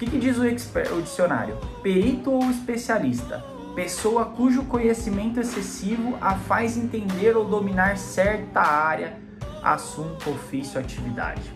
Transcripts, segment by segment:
que, que diz o, o dicionário? Perito ou especialista? Pessoa cujo conhecimento excessivo a faz entender ou dominar certa área, assunto, ofício, atividade.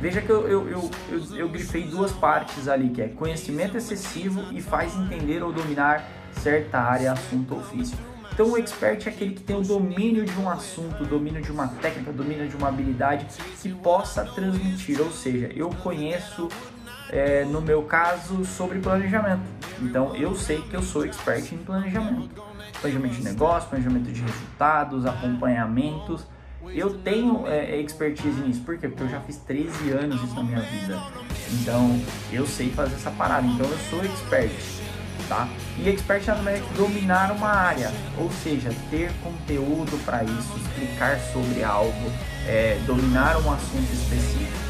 Veja que eu, eu, eu, eu, eu grifei duas partes ali, que é conhecimento excessivo e faz entender ou dominar certa área, assunto, ofício. Então o expert é aquele que tem o domínio de um assunto, domínio de uma técnica, domínio de uma habilidade que possa transmitir, ou seja, eu conheço é, no meu caso, sobre planejamento. Então, eu sei que eu sou expert em planejamento. Planejamento de negócio, planejamento de resultados, acompanhamentos. Eu tenho é, expertise nisso. Por quê? Porque eu já fiz 13 anos isso na minha vida. Então, eu sei fazer essa parada. Então, eu sou expert. Tá? E expert nada mais é dominar uma área, ou seja, ter conteúdo para isso, explicar sobre algo, é, dominar um assunto específico.